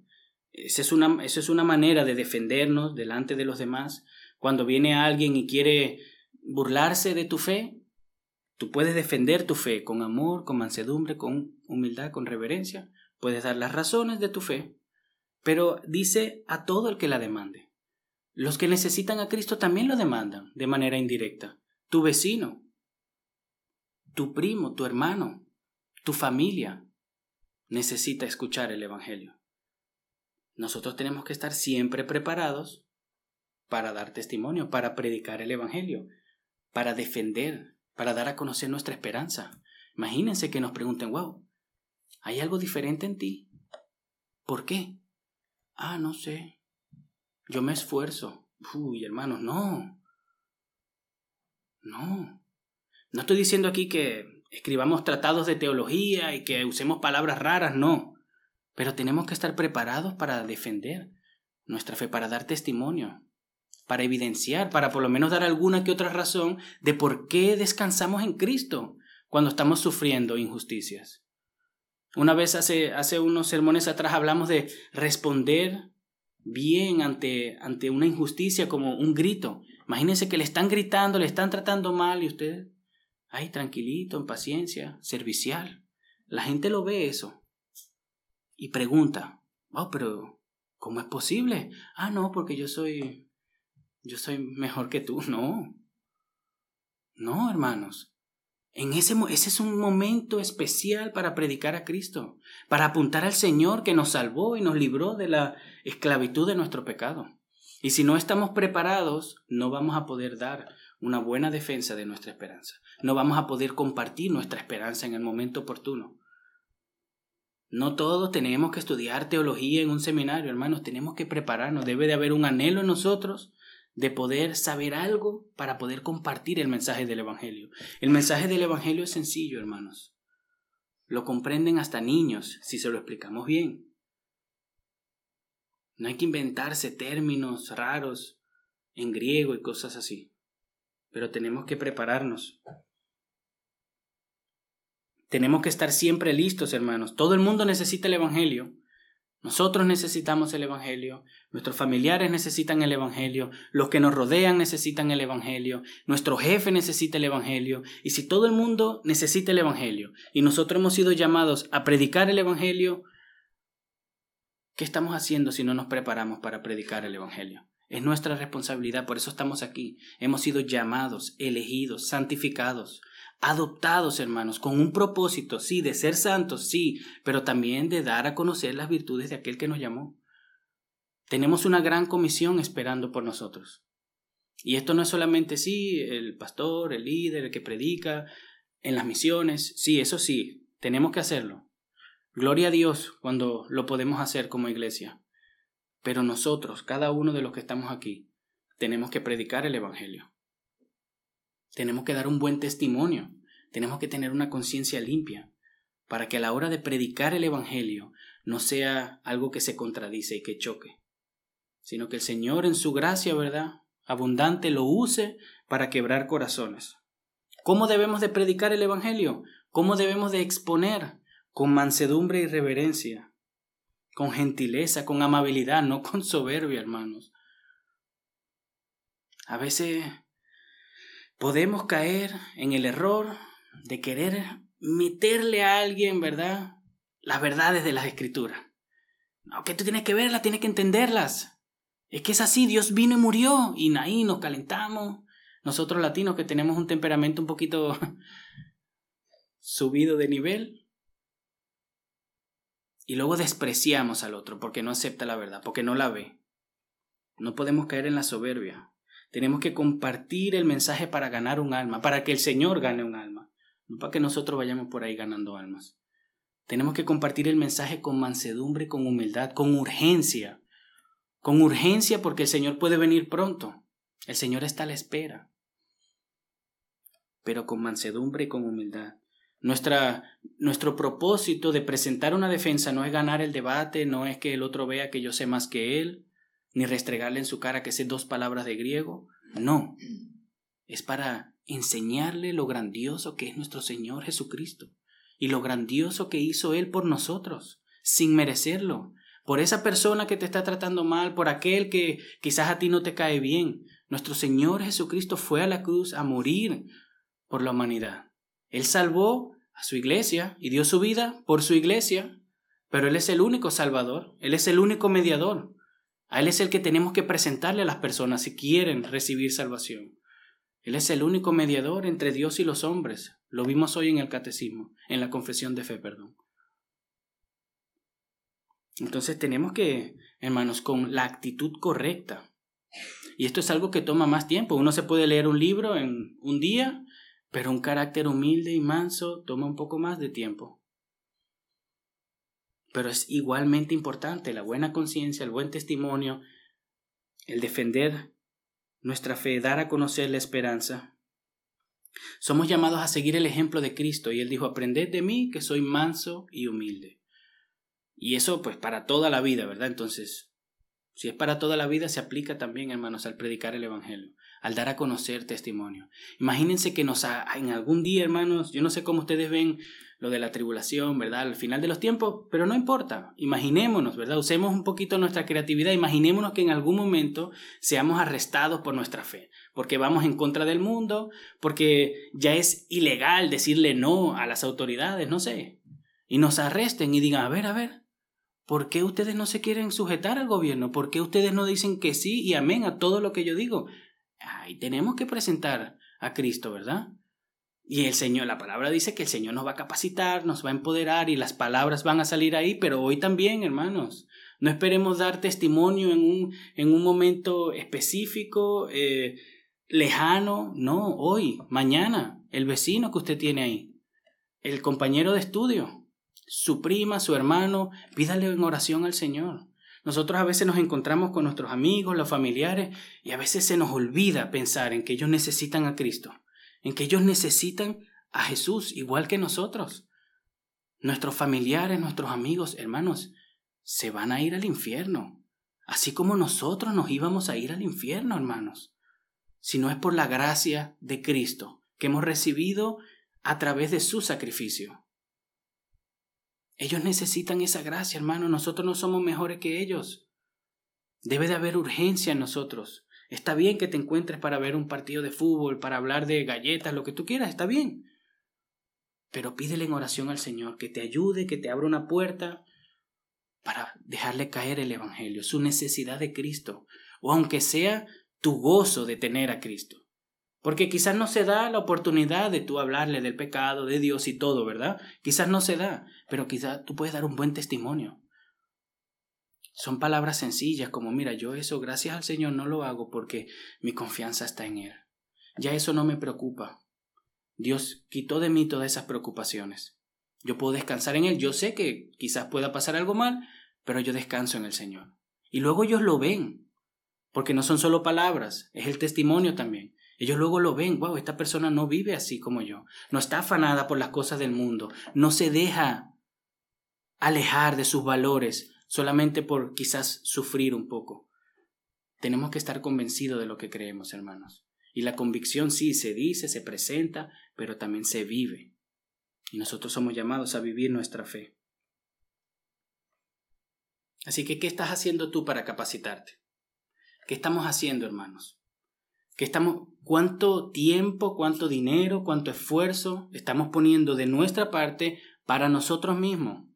Esa es, una, esa es una manera de defendernos delante de los demás. Cuando viene alguien y quiere burlarse de tu fe, Tú puedes defender tu fe con amor, con mansedumbre, con humildad, con reverencia. Puedes dar las razones de tu fe, pero dice a todo el que la demande. Los que necesitan a Cristo también lo demandan de manera indirecta. Tu vecino, tu primo, tu hermano, tu familia necesita escuchar el Evangelio. Nosotros tenemos que estar siempre preparados para dar testimonio, para predicar el Evangelio, para defender, para dar a conocer nuestra esperanza. Imagínense que nos pregunten, wow, ¿hay algo diferente en ti? ¿Por qué? Ah, no sé. Yo me esfuerzo. Uy, hermanos, no. No. No estoy diciendo aquí que escribamos tratados de teología y que usemos palabras raras, no. Pero tenemos que estar preparados para defender nuestra fe, para dar testimonio, para evidenciar, para por lo menos dar alguna que otra razón de por qué descansamos en Cristo cuando estamos sufriendo injusticias. Una vez hace, hace unos sermones atrás hablamos de responder bien ante, ante una injusticia como un grito. Imagínense que le están gritando, le están tratando mal y usted, ay, tranquilito, en paciencia, servicial. La gente lo ve eso y pregunta, wow, pero ¿cómo es posible? Ah, no, porque yo soy, yo soy mejor que tú. No, no, hermanos. En ese, ese es un momento especial para predicar a Cristo, para apuntar al Señor que nos salvó y nos libró de la esclavitud de nuestro pecado. Y si no estamos preparados, no vamos a poder dar una buena defensa de nuestra esperanza. No vamos a poder compartir nuestra esperanza en el momento oportuno. No todos tenemos que estudiar teología en un seminario, hermanos, tenemos que prepararnos. Debe de haber un anhelo en nosotros de poder saber algo para poder compartir el mensaje del Evangelio. El mensaje del Evangelio es sencillo, hermanos. Lo comprenden hasta niños si se lo explicamos bien. No hay que inventarse términos raros en griego y cosas así. Pero tenemos que prepararnos. Tenemos que estar siempre listos, hermanos. Todo el mundo necesita el Evangelio. Nosotros necesitamos el Evangelio, nuestros familiares necesitan el Evangelio, los que nos rodean necesitan el Evangelio, nuestro jefe necesita el Evangelio, y si todo el mundo necesita el Evangelio, y nosotros hemos sido llamados a predicar el Evangelio, ¿qué estamos haciendo si no nos preparamos para predicar el Evangelio? Es nuestra responsabilidad, por eso estamos aquí. Hemos sido llamados, elegidos, santificados, adoptados, hermanos, con un propósito, sí, de ser santos, sí, pero también de dar a conocer las virtudes de aquel que nos llamó. Tenemos una gran comisión esperando por nosotros. Y esto no es solamente, sí, el pastor, el líder, el que predica, en las misiones, sí, eso sí, tenemos que hacerlo. Gloria a Dios cuando lo podemos hacer como iglesia. Pero nosotros, cada uno de los que estamos aquí, tenemos que predicar el Evangelio. Tenemos que dar un buen testimonio. Tenemos que tener una conciencia limpia para que a la hora de predicar el Evangelio no sea algo que se contradice y que choque, sino que el Señor en su gracia, ¿verdad? Abundante lo use para quebrar corazones. ¿Cómo debemos de predicar el Evangelio? ¿Cómo debemos de exponer? Con mansedumbre y reverencia, con gentileza, con amabilidad, no con soberbia, hermanos. A veces podemos caer en el error de querer meterle a alguien, ¿verdad? Las verdades de las escrituras. No, que tú tienes que verlas, tienes que entenderlas. Es que es así, Dios vino y murió y ahí nos calentamos. Nosotros latinos que tenemos un temperamento un poquito subido de nivel. Y luego despreciamos al otro porque no acepta la verdad, porque no la ve. No podemos caer en la soberbia. Tenemos que compartir el mensaje para ganar un alma, para que el Señor gane un alma, no para que nosotros vayamos por ahí ganando almas. Tenemos que compartir el mensaje con mansedumbre, con humildad, con urgencia. Con urgencia porque el Señor puede venir pronto. El Señor está a la espera. Pero con mansedumbre y con humildad. Nuestra, nuestro propósito de presentar una defensa no es ganar el debate, no es que el otro vea que yo sé más que él, ni restregarle en su cara que sé dos palabras de griego. No. Es para enseñarle lo grandioso que es nuestro Señor Jesucristo y lo grandioso que hizo Él por nosotros, sin merecerlo, por esa persona que te está tratando mal, por aquel que quizás a ti no te cae bien. Nuestro Señor Jesucristo fue a la cruz a morir por la humanidad. Él salvó a su iglesia y dio su vida por su iglesia, pero Él es el único salvador, Él es el único mediador. A Él es el que tenemos que presentarle a las personas si quieren recibir salvación. Él es el único mediador entre Dios y los hombres. Lo vimos hoy en el catecismo, en la confesión de fe, perdón. Entonces tenemos que, hermanos, con la actitud correcta. Y esto es algo que toma más tiempo. Uno se puede leer un libro en un día, pero un carácter humilde y manso toma un poco más de tiempo. Pero es igualmente importante la buena conciencia, el buen testimonio, el defender nuestra fe, dar a conocer la esperanza. Somos llamados a seguir el ejemplo de Cristo y Él dijo, aprended de mí que soy manso y humilde. Y eso pues para toda la vida, ¿verdad? Entonces, si es para toda la vida, se aplica también, hermanos, al predicar el Evangelio, al dar a conocer testimonio. Imagínense que nos en algún día, hermanos, yo no sé cómo ustedes ven lo de la tribulación, ¿verdad? Al final de los tiempos, pero no importa. Imaginémonos, ¿verdad? Usemos un poquito nuestra creatividad, imaginémonos que en algún momento seamos arrestados por nuestra fe, porque vamos en contra del mundo, porque ya es ilegal decirle no a las autoridades, no sé, y nos arresten y digan, a ver, a ver, ¿por qué ustedes no se quieren sujetar al gobierno? ¿Por qué ustedes no dicen que sí y amén a todo lo que yo digo? Ay, tenemos que presentar a Cristo, ¿verdad? Y el Señor, la palabra dice que el Señor nos va a capacitar, nos va a empoderar y las palabras van a salir ahí, pero hoy también, hermanos. No esperemos dar testimonio en un, en un momento específico, eh, lejano, no, hoy, mañana, el vecino que usted tiene ahí, el compañero de estudio, su prima, su hermano, pídale en oración al Señor. Nosotros a veces nos encontramos con nuestros amigos, los familiares, y a veces se nos olvida pensar en que ellos necesitan a Cristo en que ellos necesitan a Jesús igual que nosotros. Nuestros familiares, nuestros amigos, hermanos, se van a ir al infierno, así como nosotros nos íbamos a ir al infierno, hermanos, si no es por la gracia de Cristo que hemos recibido a través de su sacrificio. Ellos necesitan esa gracia, hermano, nosotros no somos mejores que ellos. Debe de haber urgencia en nosotros Está bien que te encuentres para ver un partido de fútbol, para hablar de galletas, lo que tú quieras, está bien. Pero pídele en oración al Señor que te ayude, que te abra una puerta para dejarle caer el Evangelio, su necesidad de Cristo, o aunque sea tu gozo de tener a Cristo. Porque quizás no se da la oportunidad de tú hablarle del pecado, de Dios y todo, ¿verdad? Quizás no se da, pero quizás tú puedes dar un buen testimonio. Son palabras sencillas como, mira, yo eso gracias al Señor no lo hago porque mi confianza está en Él. Ya eso no me preocupa. Dios quitó de mí todas esas preocupaciones. Yo puedo descansar en Él. Yo sé que quizás pueda pasar algo mal, pero yo descanso en el Señor. Y luego ellos lo ven, porque no son solo palabras, es el testimonio también. Ellos luego lo ven, wow, esta persona no vive así como yo, no está afanada por las cosas del mundo, no se deja alejar de sus valores, solamente por quizás sufrir un poco. Tenemos que estar convencidos de lo que creemos, hermanos. Y la convicción sí se dice, se presenta, pero también se vive. Y nosotros somos llamados a vivir nuestra fe. Así que, ¿qué estás haciendo tú para capacitarte? ¿Qué estamos haciendo, hermanos? ¿Qué estamos, ¿Cuánto tiempo, cuánto dinero, cuánto esfuerzo estamos poniendo de nuestra parte para nosotros mismos?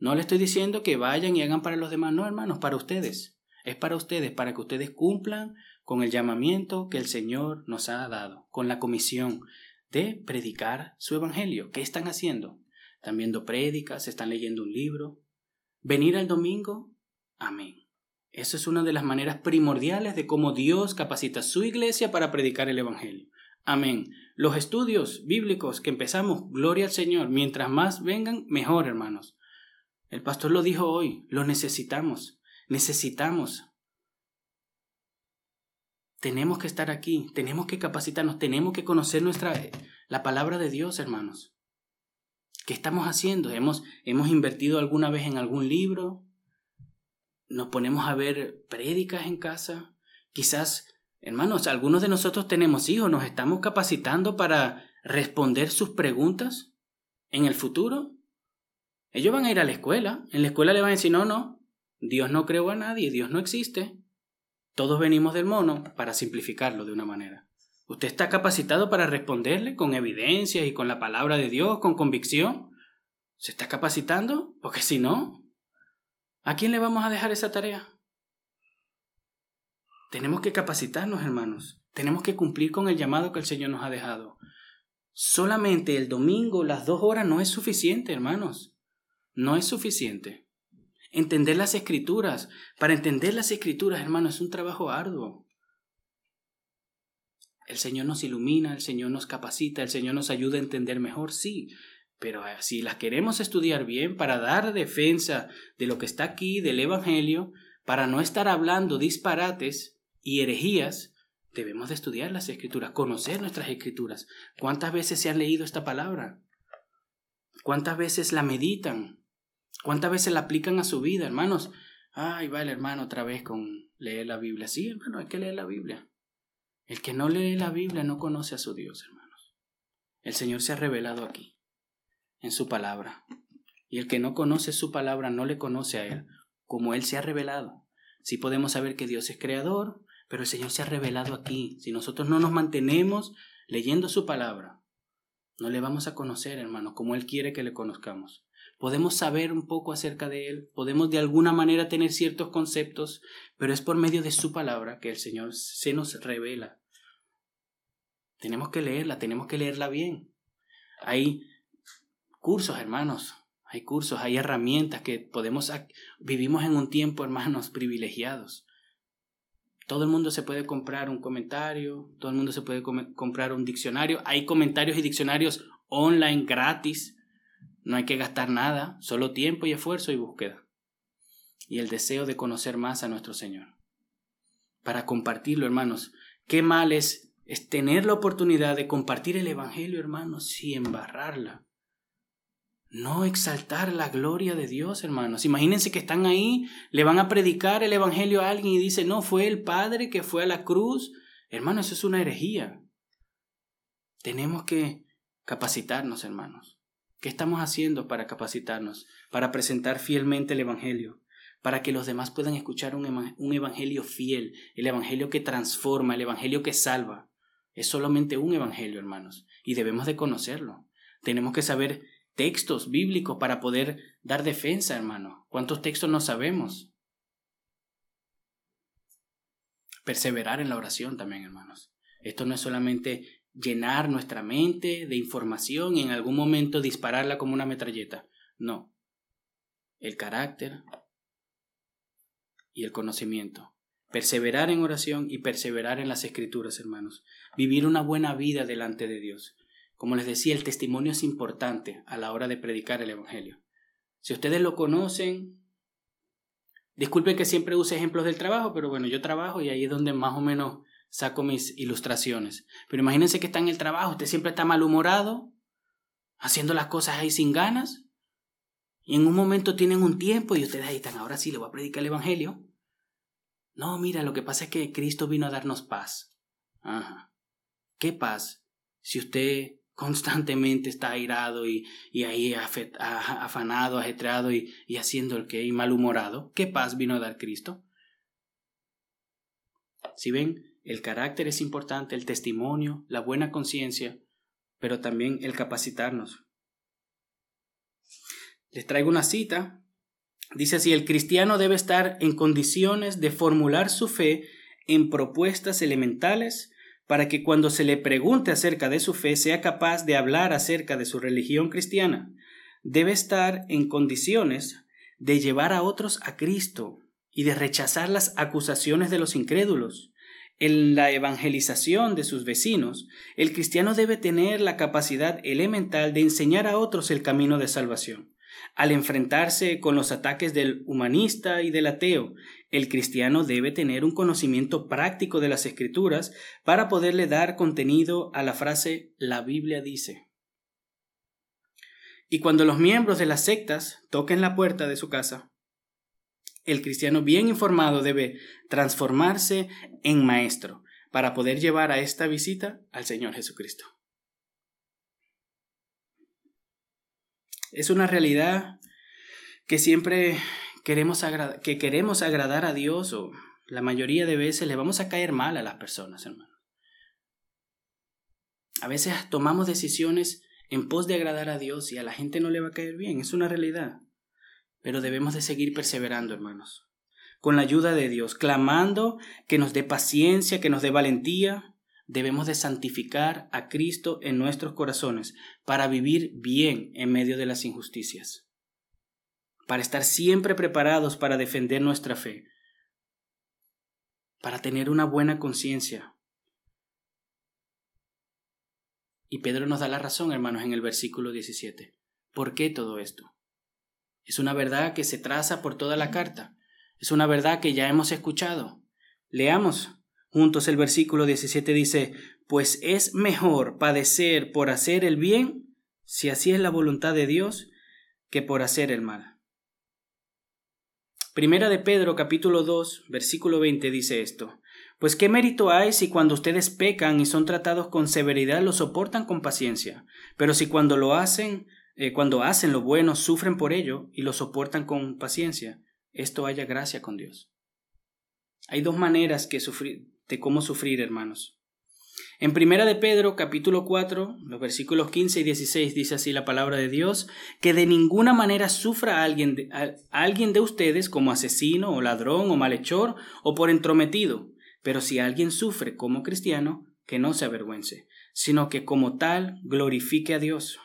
No le estoy diciendo que vayan y hagan para los demás, no, hermanos, para ustedes. Es para ustedes, para que ustedes cumplan con el llamamiento que el Señor nos ha dado, con la comisión de predicar su evangelio. ¿Qué están haciendo? ¿Están viendo prédicas? ¿Están leyendo un libro? ¿Venir al domingo? Amén. Eso es una de las maneras primordiales de cómo Dios capacita su iglesia para predicar el evangelio. Amén. Los estudios bíblicos que empezamos, gloria al Señor, mientras más vengan, mejor, hermanos. El pastor lo dijo hoy, lo necesitamos, necesitamos. Tenemos que estar aquí, tenemos que capacitarnos, tenemos que conocer nuestra la palabra de Dios, hermanos. ¿Qué estamos haciendo? ¿Hemos, hemos invertido alguna vez en algún libro? ¿Nos ponemos a ver prédicas en casa? Quizás, hermanos, algunos de nosotros tenemos hijos, nos estamos capacitando para responder sus preguntas en el futuro. Ellos van a ir a la escuela. En la escuela le van a decir, no, no, Dios no creó a nadie, Dios no existe. Todos venimos del mono, para simplificarlo de una manera. ¿Usted está capacitado para responderle con evidencia y con la palabra de Dios, con convicción? ¿Se está capacitando? Porque si no, ¿a quién le vamos a dejar esa tarea? Tenemos que capacitarnos, hermanos. Tenemos que cumplir con el llamado que el Señor nos ha dejado. Solamente el domingo, las dos horas, no es suficiente, hermanos. No es suficiente. Entender las escrituras. Para entender las escrituras, hermanos, es un trabajo arduo. El Señor nos ilumina, el Señor nos capacita, el Señor nos ayuda a entender mejor, sí, pero eh, si las queremos estudiar bien para dar defensa de lo que está aquí, del Evangelio, para no estar hablando disparates y herejías, debemos de estudiar las escrituras, conocer nuestras escrituras. ¿Cuántas veces se han leído esta palabra? ¿Cuántas veces la meditan? ¿Cuántas veces la aplican a su vida, hermanos? Ay, va el hermano otra vez con leer la Biblia. Sí, hermano, hay que leer la Biblia. El que no lee la Biblia no conoce a su Dios, hermanos. El Señor se ha revelado aquí, en su palabra. Y el que no conoce su palabra no le conoce a Él, como Él se ha revelado. Sí podemos saber que Dios es creador, pero el Señor se ha revelado aquí. Si nosotros no nos mantenemos leyendo su palabra, no le vamos a conocer, hermanos, como Él quiere que le conozcamos. Podemos saber un poco acerca de Él, podemos de alguna manera tener ciertos conceptos, pero es por medio de su palabra que el Señor se nos revela tenemos que leerla, tenemos que leerla bien. Hay cursos, hermanos, hay cursos, hay herramientas que podemos... Vivimos en un tiempo, hermanos, privilegiados. Todo el mundo se puede comprar un comentario, todo el mundo se puede comprar un diccionario. Hay comentarios y diccionarios online gratis. No hay que gastar nada, solo tiempo y esfuerzo y búsqueda. Y el deseo de conocer más a nuestro Señor. Para compartirlo, hermanos. Qué mal es tener la oportunidad de compartir el Evangelio, hermanos, y embarrarla. No exaltar la gloria de Dios, hermanos. Imagínense que están ahí, le van a predicar el Evangelio a alguien y dice, no, fue el Padre que fue a la cruz. Hermanos, eso es una herejía. Tenemos que capacitarnos, hermanos. ¿Qué estamos haciendo para capacitarnos? Para presentar fielmente el Evangelio para que los demás puedan escuchar un, evangelio fiel, el evangelio que transforma, el evangelio que salva. Es solamente un evangelio, hermanos, y debemos de conocerlo. Tenemos que saber textos bíblicos para poder dar defensa, hermano. ¿Cuántos textos no sabemos? Perseverar en la oración también, hermanos. Esto no es solamente llenar nuestra mente de información y en algún momento dispararla como una metralleta. No. El carácter y el conocimiento. Perseverar en oración y perseverar en las escrituras, hermanos. Vivir una buena vida delante de Dios. Como les decía, el testimonio es importante a la hora de predicar el Evangelio. Si ustedes lo conocen, disculpen que siempre use ejemplos del trabajo, pero bueno, yo trabajo y ahí es donde más o menos saco mis ilustraciones. Pero imagínense que está en el trabajo, usted siempre está malhumorado, haciendo las cosas ahí sin ganas, y en un momento tienen un tiempo y ustedes ahí están, ahora sí le voy a predicar el Evangelio. No, mira, lo que pasa es que Cristo vino a darnos paz. Ajá. ¿Qué paz? Si usted constantemente está airado y, y ahí afanado, ajetreado y, y haciendo el que y malhumorado, ¿qué paz vino a dar Cristo? Si ven, el carácter es importante, el testimonio, la buena conciencia, pero también el capacitarnos. Les traigo una cita Dice así, el cristiano debe estar en condiciones de formular su fe en propuestas elementales para que cuando se le pregunte acerca de su fe sea capaz de hablar acerca de su religión cristiana. Debe estar en condiciones de llevar a otros a Cristo y de rechazar las acusaciones de los incrédulos. En la evangelización de sus vecinos, el cristiano debe tener la capacidad elemental de enseñar a otros el camino de salvación. Al enfrentarse con los ataques del humanista y del ateo, el cristiano debe tener un conocimiento práctico de las escrituras para poderle dar contenido a la frase la Biblia dice. Y cuando los miembros de las sectas toquen la puerta de su casa, el cristiano bien informado debe transformarse en maestro para poder llevar a esta visita al Señor Jesucristo. Es una realidad que siempre queremos, que queremos agradar a Dios o la mayoría de veces le vamos a caer mal a las personas, hermano. A veces tomamos decisiones en pos de agradar a Dios y a la gente no le va a caer bien, es una realidad. Pero debemos de seguir perseverando, hermanos, con la ayuda de Dios, clamando que nos dé paciencia, que nos dé valentía. Debemos de santificar a Cristo en nuestros corazones para vivir bien en medio de las injusticias, para estar siempre preparados para defender nuestra fe, para tener una buena conciencia, Y Pedro nos da la razón, hermanos, en el versículo 17. ¿Por qué todo esto? Es una verdad que se traza por toda la carta. Es una verdad que ya hemos escuchado. Leamos juntos el versículo 17 dice, pues es mejor padecer por hacer el bien, si así es la voluntad de Dios, que por hacer el mal. Primera de Pedro capítulo 2 versículo 20 dice esto, pues qué mérito hay si cuando ustedes pecan y son tratados con severidad lo soportan con paciencia, pero si cuando lo hacen, eh, cuando hacen lo bueno, sufren por ello y lo soportan con paciencia, esto haya gracia con Dios. Hay dos maneras que sufrir, de cómo sufrir, hermanos. En Primera de Pedro, capítulo 4, los versículos 15 y 16 dice así la palabra de Dios, que de ninguna manera sufra alguien a alguien de ustedes como asesino o ladrón o malhechor o por entrometido, pero si alguien sufre como cristiano, que no se avergüence, sino que como tal glorifique a Dios.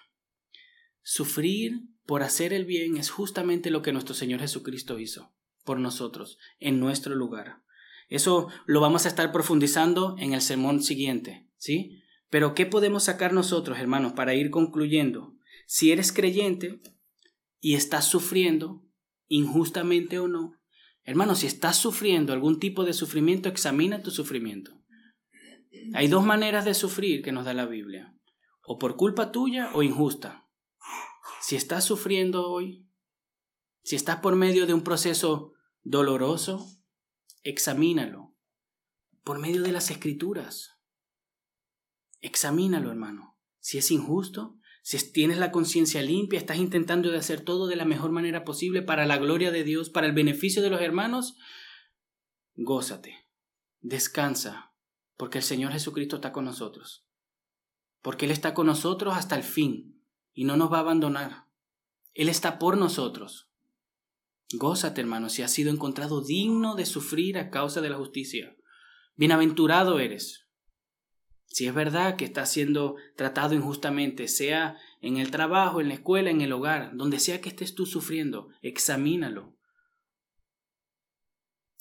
Sufrir por hacer el bien es justamente lo que nuestro Señor Jesucristo hizo por nosotros, en nuestro lugar. Eso lo vamos a estar profundizando en el sermón siguiente, ¿sí? Pero ¿qué podemos sacar nosotros, hermanos, para ir concluyendo? Si eres creyente y estás sufriendo, injustamente o no, Hermano, si estás sufriendo algún tipo de sufrimiento, examina tu sufrimiento. Hay dos maneras de sufrir que nos da la Biblia, o por culpa tuya o injusta. Si estás sufriendo hoy, si estás por medio de un proceso doloroso, examínalo por medio de las escrituras. Examínalo, hermano. Si es injusto, si tienes la conciencia limpia, estás intentando de hacer todo de la mejor manera posible para la gloria de Dios, para el beneficio de los hermanos, gózate, descansa, porque el Señor Jesucristo está con nosotros. Porque Él está con nosotros hasta el fin y no nos va a abandonar. Él está por nosotros. Gózate, hermano, si has sido encontrado digno de sufrir a causa de la justicia. Bienaventurado eres, si es verdad que está siendo tratado injustamente, sea en el trabajo, en la escuela, en el hogar, donde sea que estés tú sufriendo, examínalo.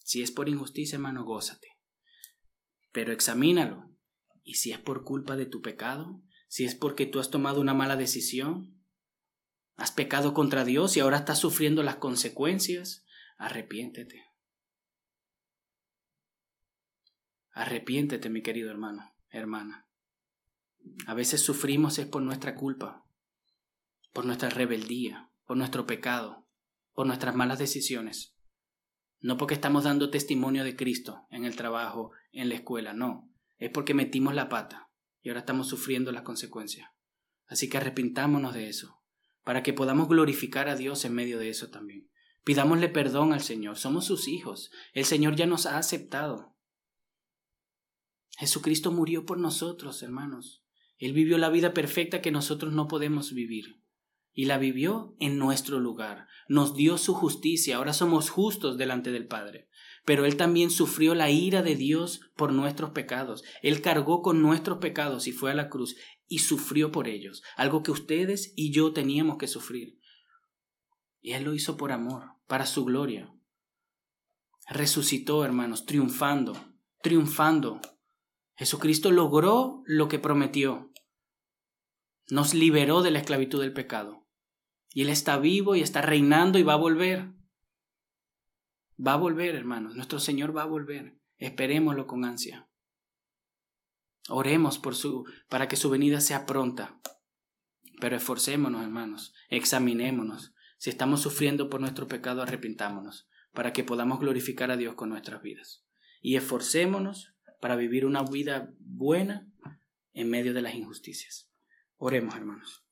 Si es por injusticia, hermano, gózate. Pero examínalo. Y si es por culpa de tu pecado, si es porque tú has tomado una mala decisión, has pecado contra Dios y ahora estás sufriendo las consecuencias, arrepiéntete. Arrepiéntete, mi querido hermano hermana. A veces sufrimos es por nuestra culpa, por nuestra rebeldía, por nuestro pecado, por nuestras malas decisiones. No porque estamos dando testimonio de Cristo en el trabajo, en la escuela, no. Es porque metimos la pata y ahora estamos sufriendo las consecuencias. Así que arrepintámonos de eso, para que podamos glorificar a Dios en medio de eso también. Pidámosle perdón al Señor, somos sus hijos, el Señor ya nos ha aceptado. Jesucristo murió por nosotros, hermanos. Él vivió la vida perfecta que nosotros no podemos vivir. Y la vivió en nuestro lugar. Nos dio su justicia. Ahora somos justos delante del Padre. Pero Él también sufrió la ira de Dios por nuestros pecados. Él cargó con nuestros pecados y fue a la cruz y sufrió por ellos. Algo que ustedes y yo teníamos que sufrir. Y Él lo hizo por amor, para su gloria. Resucitó, hermanos, triunfando, triunfando Jesucristo logró lo que prometió. Nos liberó de la esclavitud del pecado. Y Él está vivo y está reinando y va a volver. Va a volver, hermanos. Nuestro Señor va a volver. Esperémoslo con ansia. Oremos por su, para que su venida sea pronta. Pero esforcémonos, hermanos. Examinémonos. Si estamos sufriendo por nuestro pecado, arrepintámonos, para que podamos glorificar a Dios con nuestras vidas. Y esforcémonos para vivir una vida buena en medio de las injusticias. Oremos, hermanos.